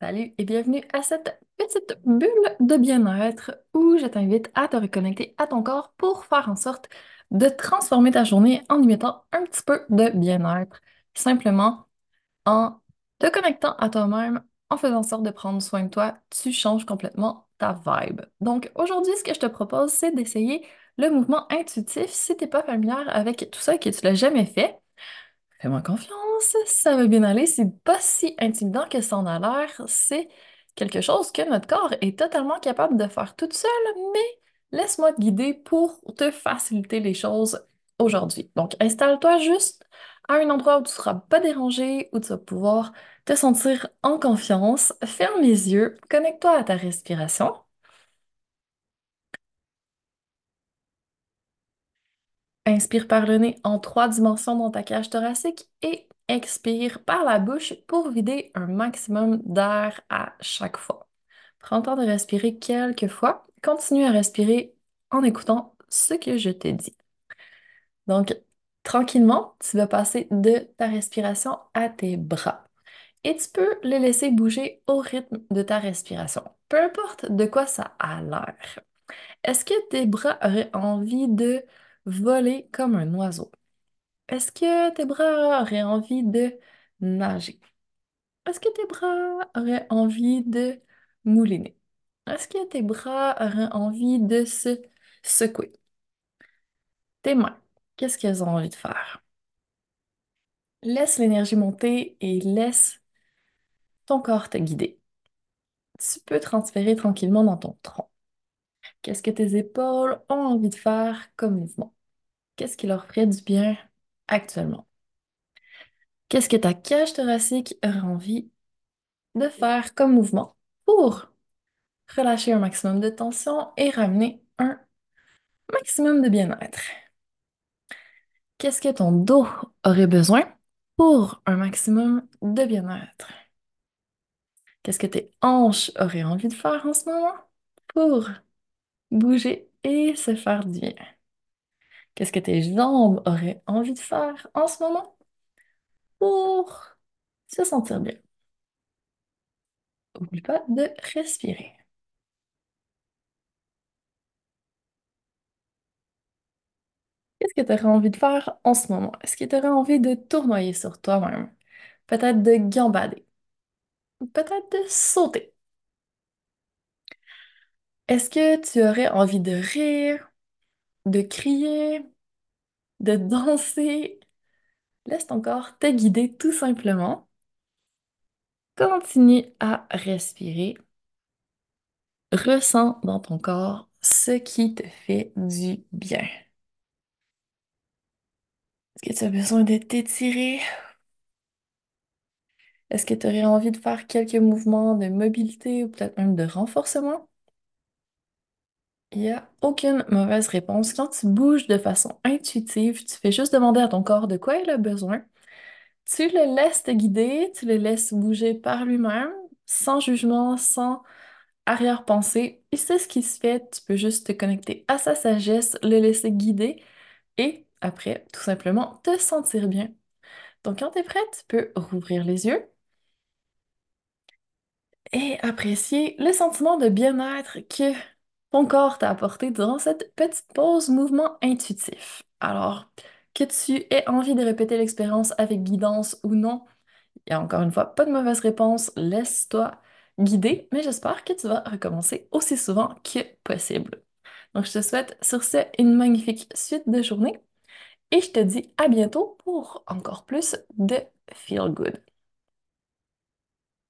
Salut et bienvenue à cette petite bulle de bien-être où je t'invite à te reconnecter à ton corps pour faire en sorte de transformer ta journée en y mettant un petit peu de bien-être, simplement en te connectant à toi-même, en faisant en sorte de prendre soin de toi, tu changes complètement ta vibe. Donc aujourd'hui, ce que je te propose, c'est d'essayer le mouvement intuitif si tu n'es pas familière avec tout ça et que tu l'as jamais fait. Fais-moi confiance, ça va bien aller. C'est pas si intimidant que ça en a l'air. C'est quelque chose que notre corps est totalement capable de faire toute seule, mais laisse-moi te guider pour te faciliter les choses aujourd'hui. Donc, installe-toi juste à un endroit où tu ne seras pas dérangé, où tu vas pouvoir te sentir en confiance. Ferme les yeux, connecte-toi à ta respiration. Inspire par le nez en trois dimensions dans ta cage thoracique et expire par la bouche pour vider un maximum d'air à chaque fois. Prends le temps de respirer quelques fois. Continue à respirer en écoutant ce que je te dis. Donc, tranquillement, tu vas passer de ta respiration à tes bras. Et tu peux les laisser bouger au rythme de ta respiration, peu importe de quoi ça a l'air. Est-ce que tes bras auraient envie de voler comme un oiseau? Est-ce que tes bras auraient envie de nager? Est-ce que tes bras auraient envie de mouliner? Est-ce que tes bras auraient envie de se secouer? Tes mains, qu'est-ce qu'elles ont envie de faire? Laisse l'énergie monter et laisse ton corps te guider. Tu peux transférer tranquillement dans ton tronc. Qu'est-ce que tes épaules ont envie de faire comme mouvement? Qu'est-ce qui leur ferait du bien actuellement? Qu'est-ce que ta cage thoracique aurait envie de faire comme mouvement pour relâcher un maximum de tension et ramener un maximum de bien-être? Qu'est-ce que ton dos aurait besoin pour un maximum de bien-être? Qu'est-ce que tes hanches auraient envie de faire en ce moment pour bouger et se faire du bien? Qu'est-ce que tes jambes auraient envie de faire en ce moment pour se sentir bien? N'oublie pas de respirer. Qu'est-ce que tu aurais envie de faire en ce moment? Est-ce que tu aurais envie de tournoyer sur toi-même? Peut-être de gambader? Peut-être de sauter? Est-ce que tu aurais envie de rire, de crier, de danser? Laisse ton corps te guider tout simplement. Continue à respirer. Ressens dans ton corps ce qui te fait du bien. Est-ce que tu as besoin de t'étirer? Est-ce que tu aurais envie de faire quelques mouvements de mobilité ou peut-être même de renforcement? Il n'y a aucune mauvaise réponse. Quand tu bouges de façon intuitive, tu fais juste demander à ton corps de quoi il a besoin. Tu le laisses te guider, tu le laisses bouger par lui-même, sans jugement, sans arrière-pensée. Et c'est ce qui se fait. Tu peux juste te connecter à sa sagesse, le laisser guider et après, tout simplement, te sentir bien. Donc, quand tu es prête, tu peux rouvrir les yeux et apprécier le sentiment de bien-être que ton corps t'a apporté durant cette petite pause mouvement intuitif. Alors, que tu aies envie de répéter l'expérience avec guidance ou non, il y a encore une fois pas de mauvaise réponse, laisse-toi guider, mais j'espère que tu vas recommencer aussi souvent que possible. Donc, je te souhaite sur ce une magnifique suite de journée et je te dis à bientôt pour encore plus de Feel Good.